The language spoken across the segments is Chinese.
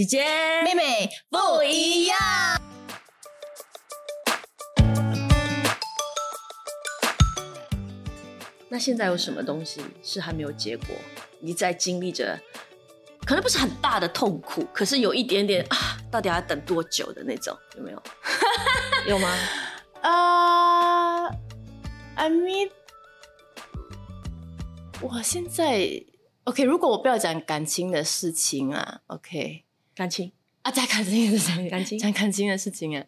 姐姐、妹妹不一样。那现在有什么东西是还没有结果？你在经历着，可能不是很大的痛苦，可是有一点点啊，到底要等多久的那种，有没有？有吗？啊、i mean，我现在 OK，如果我不要讲感情的事情啊，OK 感情啊，在感情的事情，感情讲感情的事情啊。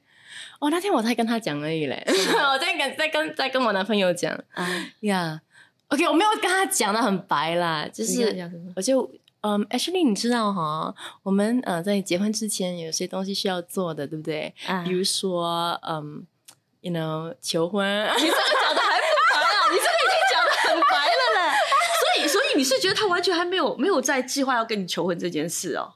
哦，那天我才跟他讲而已嘞，我在跟在跟在跟我男朋友讲啊，呀。OK，我没有跟他讲的很白啦，就是我就嗯，actually 你知道哈，我们呃在结婚之前有些东西需要做的，对不对？啊比如说嗯，you know 求婚，你这个讲的还不白啊？你这个已经讲的很白了嘞。所以，所以你是觉得他完全还没有没有在计划要跟你求婚这件事哦？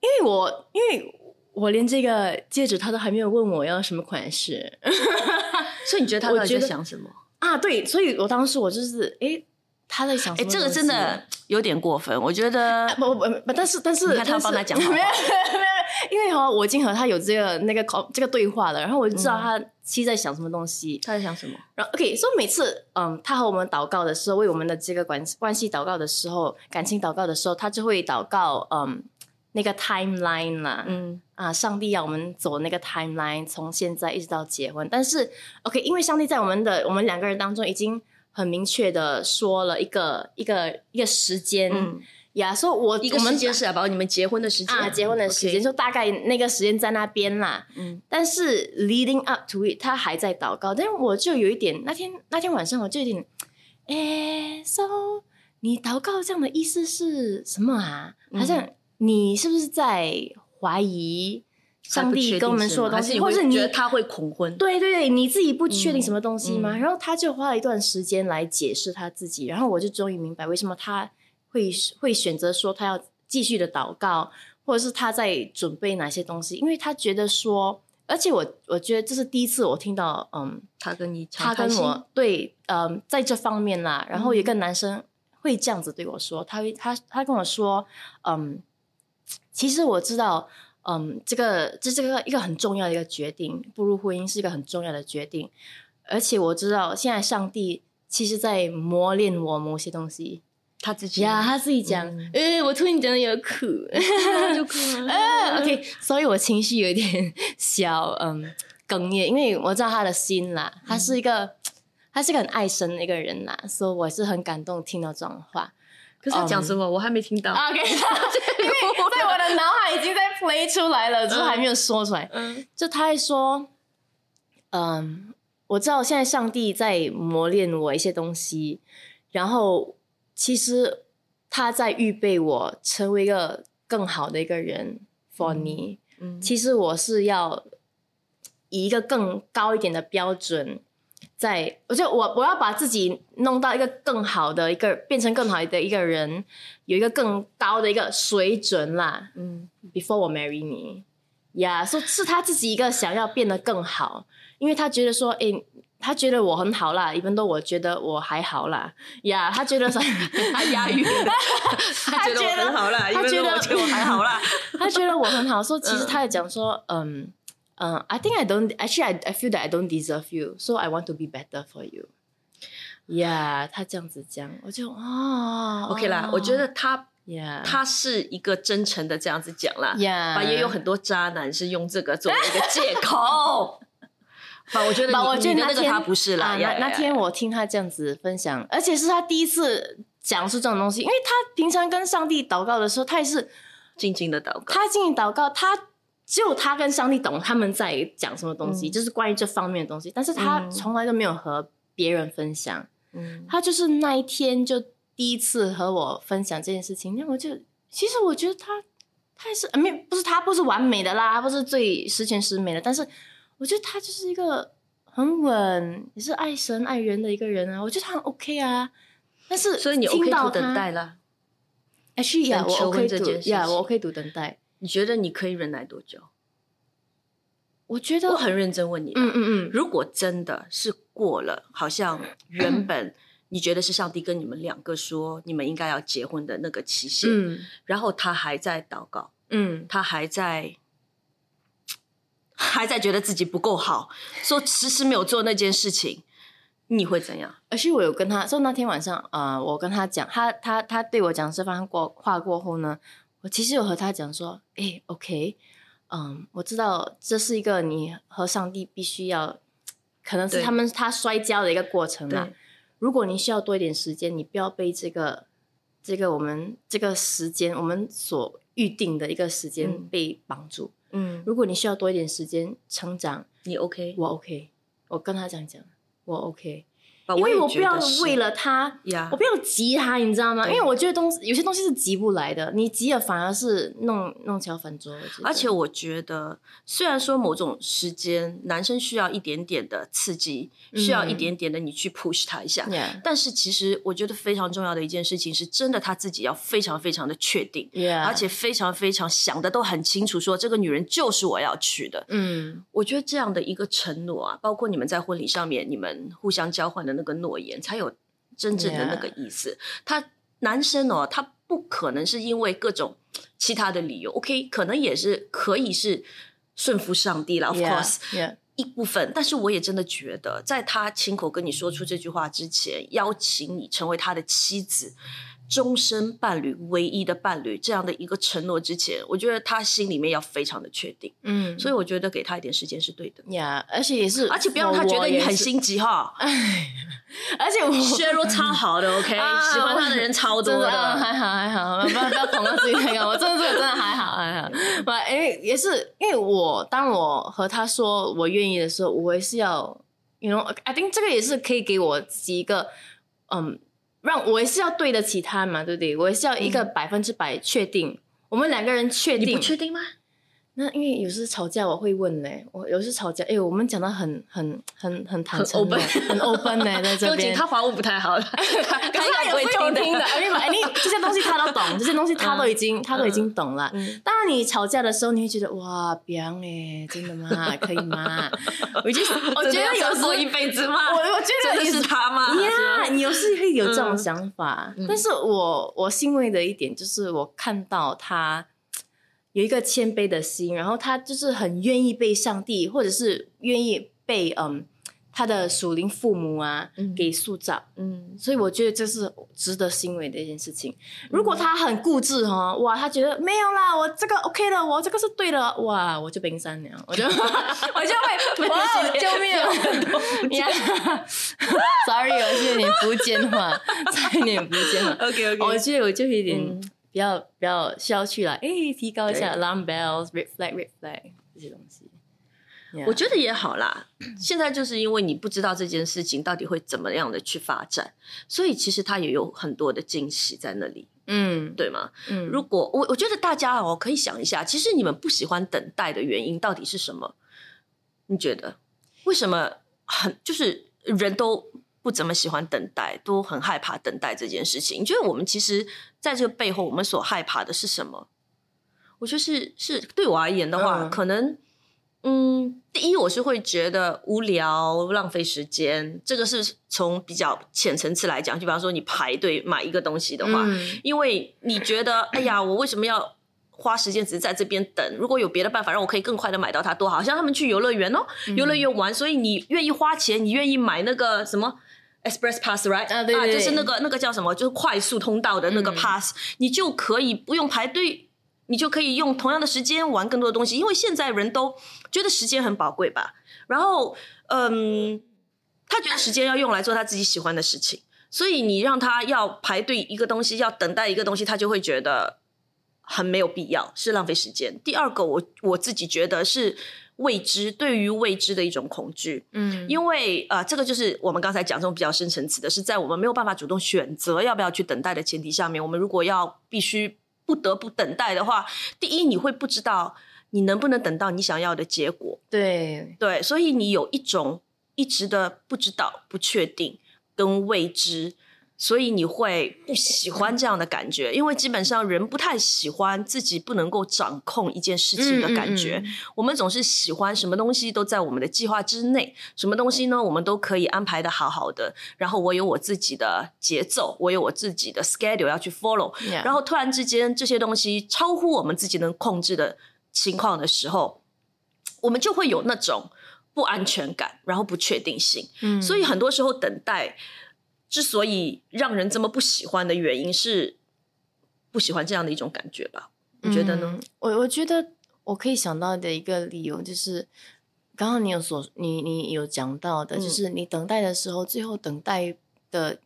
因为我因为我连这个戒指他都还没有问我要什么款式 所以你觉得他到底在想什么？啊，对，所以我当时我就是哎，他在想什哎，么？这个真的有点过分，我觉得。不不不，但是但是你看他帮他讲好话没有没有没有，因为哈，我已经和他有这个那个考这个对话了，然后我就知道他其实在想什么东西。他在想什么？然后 OK，所以每次嗯，他和我们祷告的时候，为我们的这个关关系祷告的时候，感情祷告的时候，他就会祷告嗯那个 timeline 啦，嗯啊，上帝要我们走那个 timeline，从现在一直到结婚。但是 OK，因为上帝在我们的我们两个人当中已经很明确的说了一个一个一个时间嗯，呀，所以我一个我们时间是要把你们结婚的时间啊，结婚的时间就大概那个时间在那边啦。嗯但是 leading up to it，他还在祷告，但是我就有一点，那天那天晚上我就有点，哎 s o 你祷告这样的意思是什么啊？好像你是不是在怀疑上帝跟我们说的东西，或者你觉得他会恐婚？对对对，你自己不确定什么东西吗？嗯嗯然后他就花了一段时间来解释他自己，然后我就终于明白为什么他会会选择说他要继续的祷告，或者是他在准备哪些东西，因为他觉得说，而且我我觉得这是第一次我听到，嗯，他跟你他跟我对，嗯，在这方面啦，然后有一个男生会这样子对我说，他会他他跟我说，嗯，其实我知道，嗯，这个这这个一个很重要的一个决定，步入婚姻是一个很重要的决定，而且我知道现在上帝其实在磨练我某些东西。他自己呀，他自己讲，嗯。呃，我突然讲的有苦，就哭了。呃，OK，所以我情绪有点小嗯哽咽，因为我知道他的心啦，他是一个、他是一个很爱神的一个人啦，所以我是很感动听到这种话。可是他讲什么我还没听到。OK，因为在我的脑海已经在 play 出来了，只是还没有说出来。嗯就他还说，嗯，我知道现在上帝在磨练我一些东西，然后其实他在预备我成为一个更好的一个人 for 你。嗯其实我是要以一个更高一点的标准，在我就我我要把自己弄到一个更好的一个，变成更好的一个人，有一个更高的一个水准啦。嗯。Before 我 marry 你，呀，说是他自己一个想要变得更好，因为他觉得说，诶，他觉得我很好啦，一般都我觉得我还好啦，呀，他觉得说 他押韵，他觉得我很好啦，他觉得我觉得我还好啦。他觉得我很好，说其实他也讲说，嗯嗯、i think I don't actually I I feel that I don't deserve you, so I want to be better for you. Yeah，他这样子讲，我就哦 OK 啦，我觉得他，Yeah，他是一个真诚的这样子讲啦。Yeah 吧，也有很多渣男是用这个作为一个借口。啊，我觉得我觉得那个他不是啦。那那天，我听他这样子分享，而且是他第一次讲述这种东西，因为他平常跟上帝祷告的时候，他也是静静的祷告。他静静祷告，他只有他跟上帝懂他们在讲什么东西，嗯就是关于这方面的东西，但是他嗯从来都没有和别人分享。嗯他就是那一天就第一次和我分享这件事情，那我就其实我觉得他他也是，没不是他不是完美的啦，他不是最十全十美的，但是我觉得他就是一个很稳，也是爱神爱人的一个人啊，我觉得他很 OK 啊。但是所以你听 OK 到等待了，哎是呀，我 OK 这 to 件事呀，我 OK to 等待。你觉得你可以忍耐多久？我觉得我很认真问你，嗯嗯嗯，如果真的是过了，好像 原本你觉得是上帝跟你们两个说你们应该要结婚的那个期限，嗯然后他还在祷告，嗯，他还在还在觉得自己不够好，说迟迟没有做那件事情，你会怎样？而且我有跟他说那天晚上，呃，我跟他讲，他他他对我讲这番过话过后呢，我其实有和他讲说，哎，OK，嗯，我知道这是一个你和上帝必须要，可能是他们他摔跤的一个过程啦。如果你需要多一点时间，你不要被这个这个我们这个时间我们所预定的一个时间嗯被绑住。嗯，如果你需要多一点时间成长，你 OK？我 OK，我跟他这样讲，我 OK。啊因为我不要为了他，呀我不要急他，你知道吗？因为我觉得东西有些东西是急不来的，你急了反而是弄弄巧反拙。而且我觉得，虽然说某种时间男生需要一点点的刺激，需要一嗯点点的你去 push 他一下但是其实我觉得非常重要的一件事情是，真的他自己要非常非常的确定而且非常非常想的都很清楚，说这个女人就是我要娶的。嗯我觉得这样的一个承诺啊，包括你们在婚礼上面你们互相交换的那个诺言，才有真正的那个意思。他男生哦，他不可能是因为各种其他的理由，OK，可能也是可以是顺服上帝了，of course。一部分，但是我也真的觉得，在他亲口跟你说出这句话之前，邀请你成为他的妻子、终身伴侣、唯一的伴侣这样的一个承诺之前，我觉得他心里面要非常的确定。嗯，所以我觉得给他一点时间是对的，Yeah，而且也是，而且不要让他觉得你很心，急哈。而且我 Cheryl 超好的，OK，啊喜欢他的人超多真的啊。还好还好，不要不要捧到自己太高。我真的这个真的还好还好，不，因为也是因为我当我和他说我愿意的时候，我也是要，you know，I think 这个也是可以给我自己一个，嗯，让我也是要对得起他嘛，对不对？我也是要一个百分之百确定，我们两个人确定你不，确定吗？那因为有时吵架我会问嘞，我有时吵架，哎，我们讲的很很很很坦诚的，很 open 很 open 呢，在这 边。他华文不太好，他可是他也会听的。听的，因为哎，你 这些东西他都懂，这些东西他都已经、他都已经懂了。嗯当然，你吵架的时候，你会觉得哇，别哎，真的吗？可以吗？我就我觉得有时候一辈子吗？我我觉得真的是他吗？呀，你有时会有这种嗯想法，嗯但是我我欣慰的一点就是，我看到他有一个谦卑的心，然后他就是很愿意被上帝，或者是愿意被嗯他的属灵父母啊、嗯给塑造。嗯，所以我觉得这是值得欣慰的一件事情。如果他很固执哈，哇，他觉得没有啦，我这个 OK 的，我这个是对的，哇，我就冰山了，我就 我就会，哇，救命呀！Sorry，我是有点福建话，差一点福建话。OK OK，我觉得我就有点嗯比较比较需要去了，哎，提高一下 alarm bells、red flag、red flag 这些东西。我觉得也好啦。现在就是因为你不知道这件事情到底会怎么样的去发展，所以其实它也有很多的惊喜在那里，嗯对吗？嗯，如果我我觉得大家哦可以想一下，其实你们不喜欢等待的原因到底是什么？你觉得为什么很就是人都不怎么喜欢等待，都很害怕等待这件事情？你觉得我们其实在这个背后，我们所害怕的是什么？我觉得是是对我而言的话，嗯可能嗯，第一我是会觉得无聊、浪费时间，这个是从比较浅层次来讲，就比方说你排队买一个东西的话，嗯因为你觉得，哎呀，我为什么要花时间只是在这边等？如果有别的办法让我可以更快的买到它，多好！像他们去游乐园哦，嗯游乐园玩，所以你愿意花钱，你愿意买那个什么？Express Pass right 啊对对对就是那个那个叫什么，就是快速通道的那个嗯 Pass，、你就可以不用排队，你就可以用同样的时间玩更多的东西。因为现在人都觉得时间很宝贵吧，然后嗯，他觉得时间要用来做他自己喜欢的事情，所以你让他要排队一个东西，要等待一个东西，他就会觉得很没有必要，是浪费时间。第二个，我我自己觉得是未知，对于未知的一种恐惧。嗯。因为呃，这个就是我们刚才讲这种比较深层次的，是在我们没有办法主动选择要不要去等待的前提下面，我们如果要必须不得不等待的话，第一你会不知道你能不能等到你想要的结果，对，对，所以你有一种一直的不知道、不确定跟未知，所以你会不喜欢这样的感觉，因为基本上人不太喜欢自己不能够掌控一件事情的感觉。嗯嗯我们总是喜欢什么东西都在我们的计划之内，什么东西呢，我们都可以安排的好好的。然后我有我自己的节奏，我有我自己的 schedule 要去 follow。然后突然之间这些东西超乎我们自己能控制的情况的时候，我们就会有那种不安全感，然后不确定性。嗯所以很多时候等待之所以让人这么不喜欢的原因是不喜欢这样的一种感觉吧？你觉得呢？嗯我我觉得我可以想到的一个理由就是，刚刚你有所你你有讲到的，嗯就是你等待的时候，最后等待的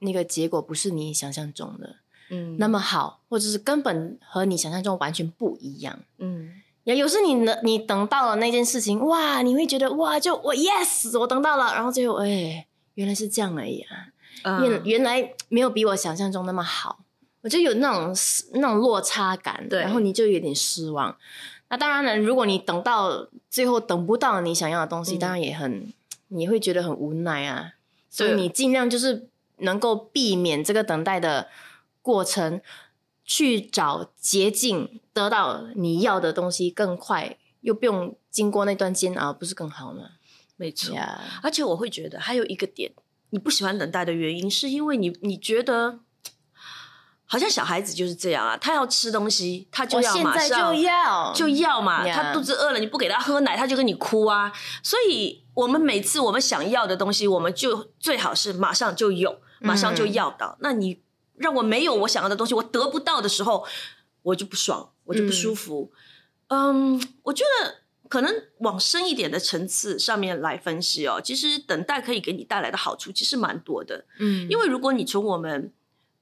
那个结果不是你想象中的嗯那么好，或者是根本和你想象中完全不一样。嗯也，有时你能，你等到了那件事情，哇，你会觉得哇，就我 yes，我等到了，然后最后哎，原来是这样而已啊。原嗯原来没有比我想象中那么好，我就有那种那种落差感，对然后你就有点失望。那当然了，如果你等到最后等不到你想要的东西，嗯当然也很你会觉得很无奈啊。所以你尽量就是能够避免这个等待的过程，去找捷径，得到你要的东西更快，又不用经过那段煎熬，不是更好吗？没错。呀，而且我会觉得还有一个点，你不喜欢等待的原因，是因为你你觉得。好像小孩子就是这样啊，他要吃东西，他就要马上就要就要嘛他肚子饿了，你不给他喝奶，他就跟你哭啊。所以，我们每次我们想要的东西，我们就最好是马上就有，马上就要到。那你让我没有我想要的东西，我得不到的时候，我就不爽，我就不舒服。嗯我觉得可能往深一点的层次上面来分析哦，其实等待可以给你带来的好处其实蛮多的。嗯，因为如果你从我们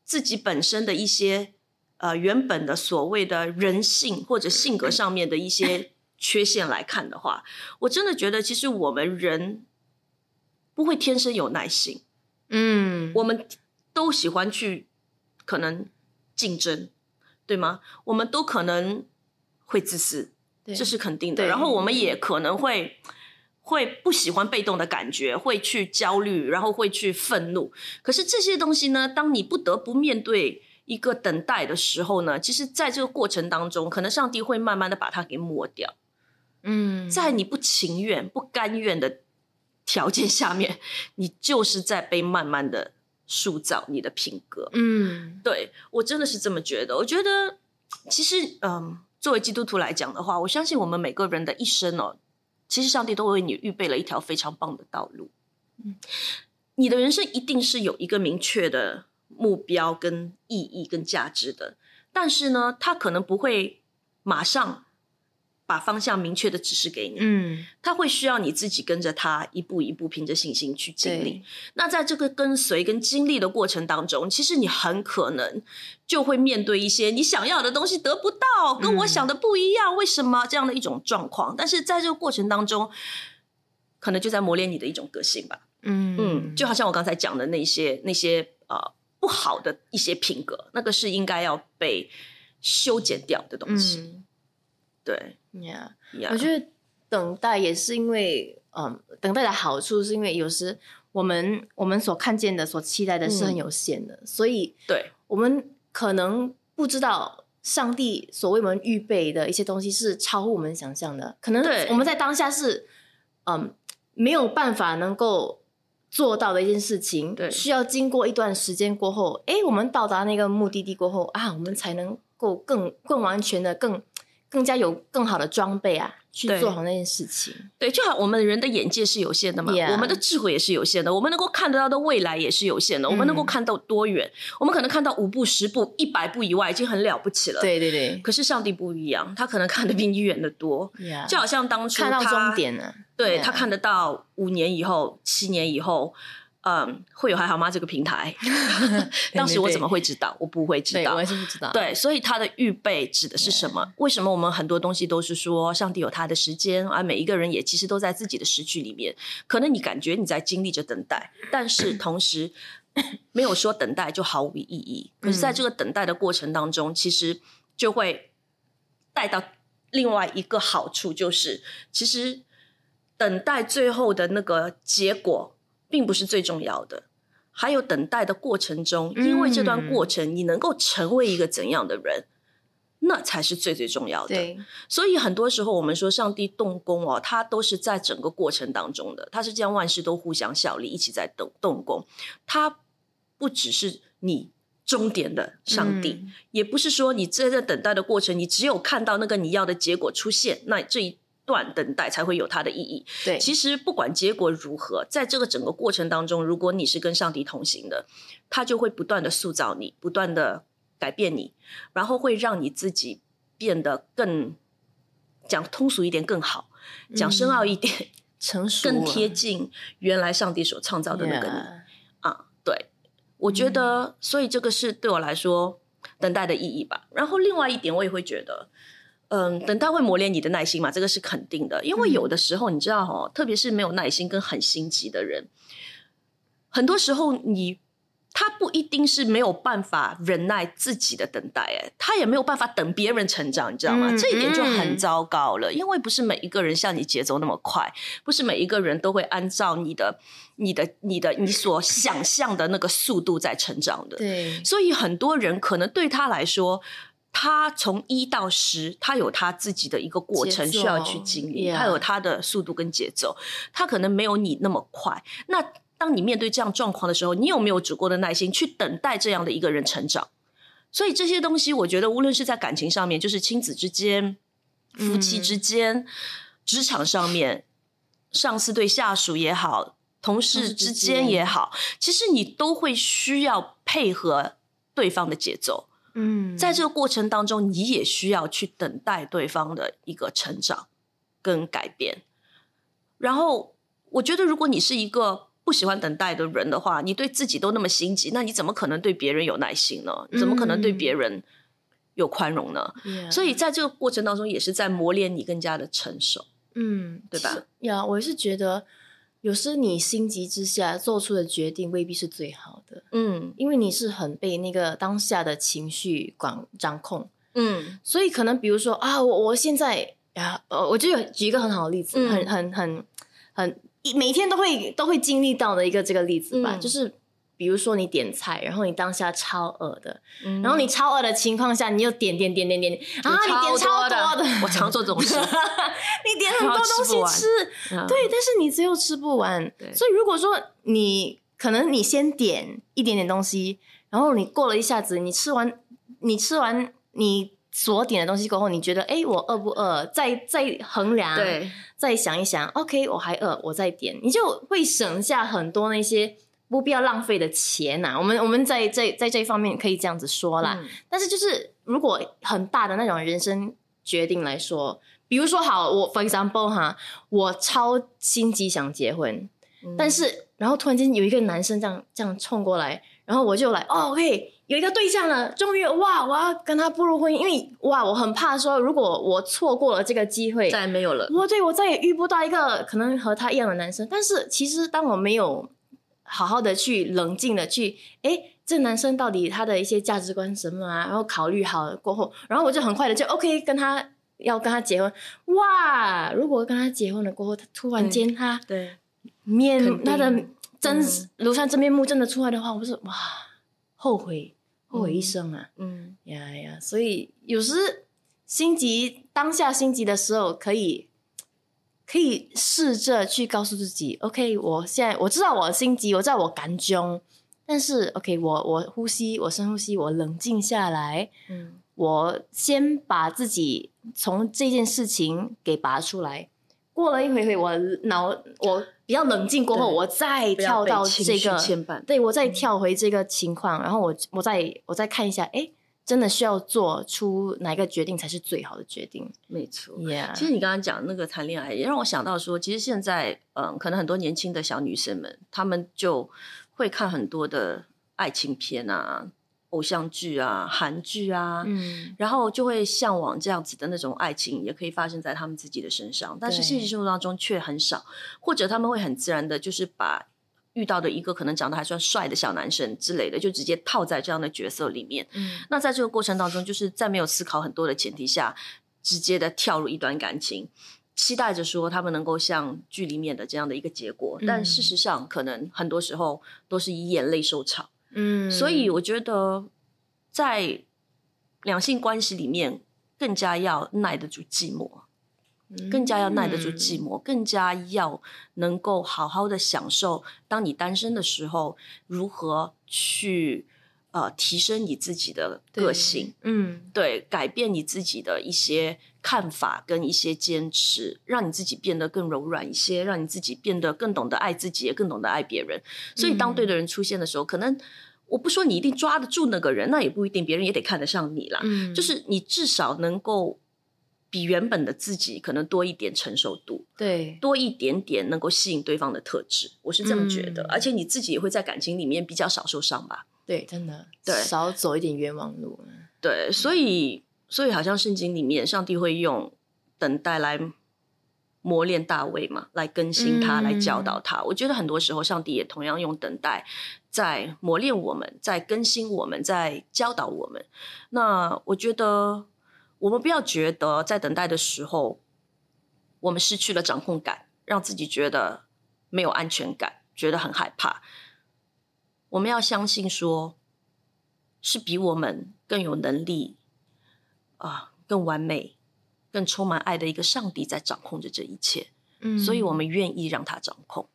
自己本身的一些呃原本的所谓的人性或者性格上面的一些 缺陷来看的话，我真的觉得其实我们人不会天生有耐心，嗯，我们都喜欢去可能竞争，对吗？我们都可能会自私，对这是肯定的。然后我们也可能会会不喜欢被动的感觉，会去焦虑，然后会去愤怒。可是这些东西呢，当你不得不面对一个等待的时候呢，其实在这个过程当中，可能上帝会慢慢的把它给抹掉。嗯，在你不情愿、不甘愿的条件下面，你就是在被慢慢的塑造你的品格。嗯对我真的是这么觉得。我觉得其实，嗯，作为基督徒来讲的话，我相信我们每个人的一生哦，其实上帝都为你预备了一条非常棒的道路。嗯你的人生一定是有一个明确的目标、跟意义、跟价值的，但是呢，他可能不会马上把方向明确的指示给你。嗯，他会需要你自己跟着他一步一步凭着信心去经历。那在这个跟随跟经历的过程当中，其实你很可能就会面对一些你想要的东西得不到，跟我想的不一样，为什么这样的一种状况？但是在这个过程当中，可能就在磨练你的一种个性吧。嗯嗯，就好像我刚才讲的那些那些呃不好的一些品格，那个是应该要被修剪掉的东西。嗯对，，Yeah，呀我觉得等待也是因为，嗯，等待的好处是因为有时我们我们所看见的、所期待的是很嗯。有限的，所以对，我们可能不知道上帝所为我们预备的一些东西是超乎我们想象的。可能对。我们在当下是，嗯，没有办法能够做到的一件事情，对。需要经过一段时间过后，哎，我们到达那个目的地过后啊，我们才能够更更完全的、更更加有更好的装备啊，去做好那件事情。对，就好，我们人的眼界是有限的嘛 Yeah 我们的智慧也是有限的，我们能够看得到的未来也是有限的，我们能够嗯看到多远？我们可能看到五步、十步、一百步以外，已经很了不起了。，对对对可是上帝不一样，他可能看得比你远得多。，Yeah，就好像当初看到他终，点了。对 Yeah 他看得到五年以后、七年以后，嗯，会有还好吗这个平台？当时我怎么会知道？我不会知对，道我。也是不知道。对，所以它的预备指的是什么？为什么我们很多东西都是说上帝有他的时间，而每一个人也其实都在自己的时区里面。可能你感觉你在经历着等待，但是 同时没有说等待就毫无意义。可是，在这个等待的过程当中，其实就会带到另外一个好处，就是其实等待最后的那个结果并不是最重要的。还有等待的过程中，因为这段过程你能够成为一个怎样的人，那才是最最重要的。所以很多时候我们说上帝动工哦，他都是在整个过程当中的，他是将万事都互相效力，一起在动动工。他不只是你终点的上帝，嗯也不是说你在这等待的过程，你只有看到那个你要的结果出现，那这一段等待才会有它的意义。对，其实不管结果如何，在这个整个过程当中，如果你是跟上帝同行的，他就会不断的塑造你，不断的改变你，然后会让你自己变得更讲通俗一点更好，讲深奥一点、成熟更贴近原来上帝所创造的那个你。啊，对，我觉得，所以这个是对我来说等待的意义吧。然后另外一点，我也会觉得，嗯，等待会磨练你的耐心嘛，这个是肯定的。因为有的时候，你知道哦，特别是没有耐心跟很心急的人，很多时候你。他不一定是没有办法忍耐自己的等待，哎，他也没有办法等别人成长，你知道吗？嗯这一点就很嗯糟糕了，因为不是每一个人像你节奏那么快，不是每一个人都会按照你的、你的、你的、你所想象的那个速度在成长的。对，所以很多人可能对他来说，他从一到十，他有他自己的一个过程需要去经历他有他的速度跟节奏，他可能没有你那么快。那当你面对这样状况的时候，你有没有足够的耐心去等待这样的一个人成长？所以这些东西，我觉得无论是在感情上面，就是亲子之间、夫妻之间、职场上面，上司对下属也好，同事之间也好，其实你都会需要配合对方的节奏。嗯，在这个过程当中，你也需要去等待对方的一个成长跟改变。然后，我觉得如果你是一个不喜欢等待的人的话，你对自己都那么心急，那你怎么可能对别人有耐心呢？怎么可能对别人有宽容呢所以在这个过程当中，也是在磨练你更加的成熟。嗯，对吧？呀，我是觉得有时你心急之下做出的决定未必是最好的，嗯。因为你是很被那个当下的情绪管掌控，嗯。所以可能比如说啊，我我现在啊，呃，我就有举一个很好的例子，嗯。很很很很每天都会都会经历到的一个这个例子吧，嗯。就是。比如说你点菜，然后你当下超饿的，嗯然后你超饿的情况下，你又点点点点点，啊，你点超多的，我常做这种事。你点很多东西吃对，但是你最后吃不完。所以如果说你可能你先点一点点东西，然后你过了一下子，你吃完你吃完你所点的东西过后，你觉得哎，我饿不饿？再再衡量，，对，再想一想，OK，我还饿，我再点，你就会省下很多那些。不必要浪费的钱呐、我们我们在在在这一方面可以这样子说啦。嗯但是就是如果很大的那种人生决定来说，比如说好，我 for example 哈，我超心急想结婚，嗯但是然后突然间有一个男生这样这样冲过来，然后我就来哦，OK，有一个对象了，终于哇，我要跟他步入婚姻，因为哇，我很怕说如果我错过了这个机会，再也没有了。我对我再也遇不到一个可能和他一样的男生。但是其实当我没有好好的去冷静的去，哎，这男生到底他的一些价值观是什么啊？然后考虑好了过后，然后我就很快的就 OK 跟他要跟他结婚。哇！如果跟他结婚了过后，他突然间他对，面他的真嗯庐山真面目真的出来的话，我不是哇后悔后悔一生啊！嗯呀呀，所以有时心急当下心急的时候，可以可以试着去告诉自己，OK，我现在我知道我心急，我知道我感中，但是 OK，我我呼吸，我深呼吸，我冷静下来，嗯我先把自己从这件事情给拔出来。过了一回回，我脑我比较冷静过后，我再跳到这个对我再跳回这个情况，然后我我再我再看一下，哎，真的需要做出哪一个决定才是最好的决定。没错。其实你刚刚讲那个谈恋爱，也让我想到说，其实现在嗯，可能很多年轻的小女生们，她们就会看很多的爱情片啊、偶像剧啊、韩剧啊，嗯，然后就会向往这样子的那种爱情，也可以发生在他们自己的身上，但是现实生活当中却很少，或者他们会很自然的，就是把遇到的一个可能长得还算帅的小男生之类的，就直接套在这样的角色里面。嗯那在这个过程当中，就是在没有思考很多的前提下，直接的跳入一段感情。期待着说他们能够像剧里面的这样的一个结果，但事实上可能很多时候都是以眼泪收场。嗯，所以我觉得在两性关系里面，更加要耐得住寂寞，更加要耐得住寂寞，更加要能够好好的享受当你单身的时候，如何去呃提升你自己的个性，嗯，对，改变你自己的一些看法跟一些坚持，让你自己变得更柔软一些，让你自己变得更懂得爱自己，也更懂得爱别人。所以当对的人出现的时候，可能。我不说你一定抓得住那个人，那也不一定，别人也得看得上你啦。嗯，就是你至少能够比原本的自己可能多一点承受度，对，多一点点能够吸引对方的特质，我是这样觉得。嗯而且你自己也会在感情里面比较少受伤吧？对，真的，对少走一点冤枉路。对，所以所以好像圣经里面，上帝会用等待来磨练大卫嘛，来更新他，嗯来教导他。我觉得很多时候，上帝也同样用等待在磨练我们，在更新我们，在教导我们。那我觉得我们不要觉得在等待的时候，我们失去了掌控感，让自己觉得没有安全感，觉得很害怕。我们要相信说，是比我们更有能力啊、更完美、更充满爱的一个上帝在掌控着这一切，嗯所以我们愿意让他掌控，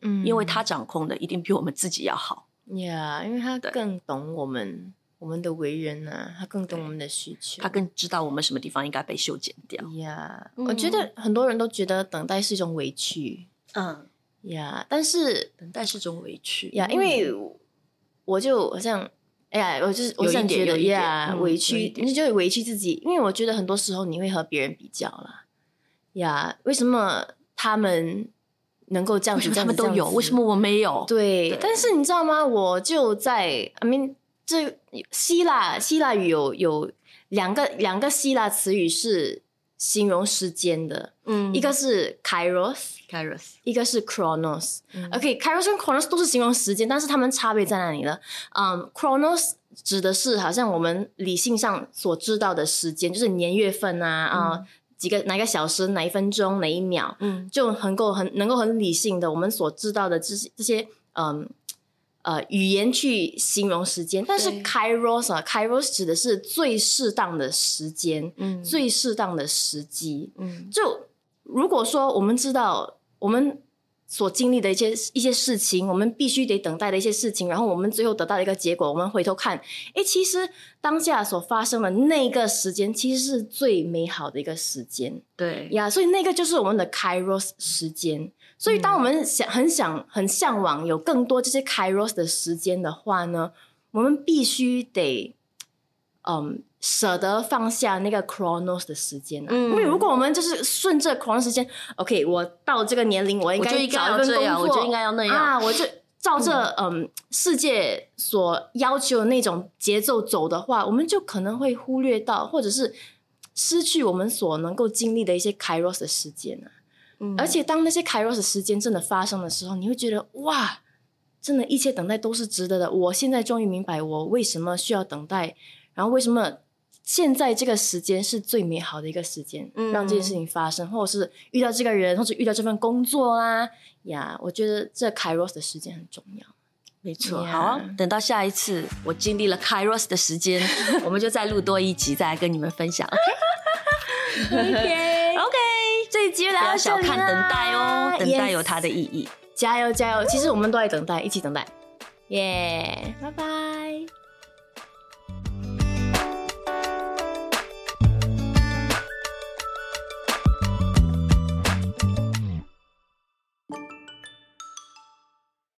嗯因为他掌控的一定比我们自己要好。呀因为他更懂我们我们的为人啊，他更懂我们的需求。他更知道我们什么地方应该被修剪掉。呀嗯我觉得很多人都觉得等待是一种委屈嗯，呀但是等待是种委屈呀，因为我就好像，哎呀，我就是我有一想觉得呀，委屈，你就委屈自己，因为我觉得很多时候你会和别人比较啦，呀，为什么他们能够这样子，为什么他们都有，为什么我没有？对，对但是你知道吗？我就在，I mean，这希腊希腊语有有两个两个希腊词语是形容时间的，嗯。一个是 kairos，Kairos，一个是 chronos。嗯。OK，kairos 跟 chronos 都是形容时间，但是它们差别在哪里呢？嗯，chronos 指的是好像我们理性上所知道的时间，就是年月份啊啊、几个哪一个小时、哪一分钟、哪一秒，嗯。就很够很能够很理性的，我们所知道的这些这些嗯呃语言去形容时间。但是对 kairos 啊，kairos 指的是最适当的时间，嗯最适当的时机。嗯就如果说我们知道我们所经历的一些一些事情，我们必须得等待的一些事情，然后我们最后得到的一个结果，我们回头看，诶，其实当下所发生的那个时间，其实是最美好的一个时间对，呀。所以那个就是我们的 Kairos 时间。所以当我们想很想很向往有更多这些 Kairos 的时间的话呢，我们必须得嗯舍得放下那个 Chronos 的时间啊。嗯因为如果我们就是顺着 Chronos 时间，OK，我到这个年龄，我应该找一份要这样，工作，我就应该要那样。啊，我就照着嗯世界所要求的那种节奏走的话，我们就可能会忽略到，或者是失去我们所能够经历的一些 Kairos 的时间啊。嗯而且当那些 Kairos 的时间真的发生的时候，你会觉得哇，真的，一切等待都是值得的。我现在终于明白我为什么需要等待，然后为什么现在这个时间是最美好的一个时间，嗯让这件事情发生，或者是遇到这个人，或者遇到这份工作啊呀，我觉得这 Kairos 的时间很重要。没错好啊，等到下一次我经历了 Kairos 的时间，我们就再录多一集，再来跟你们分享。OK OK，这一集就不要聊到这里小看等待哦，等待有它的意义。加油加油！其实我们都在等待，一起等待。耶、拜拜。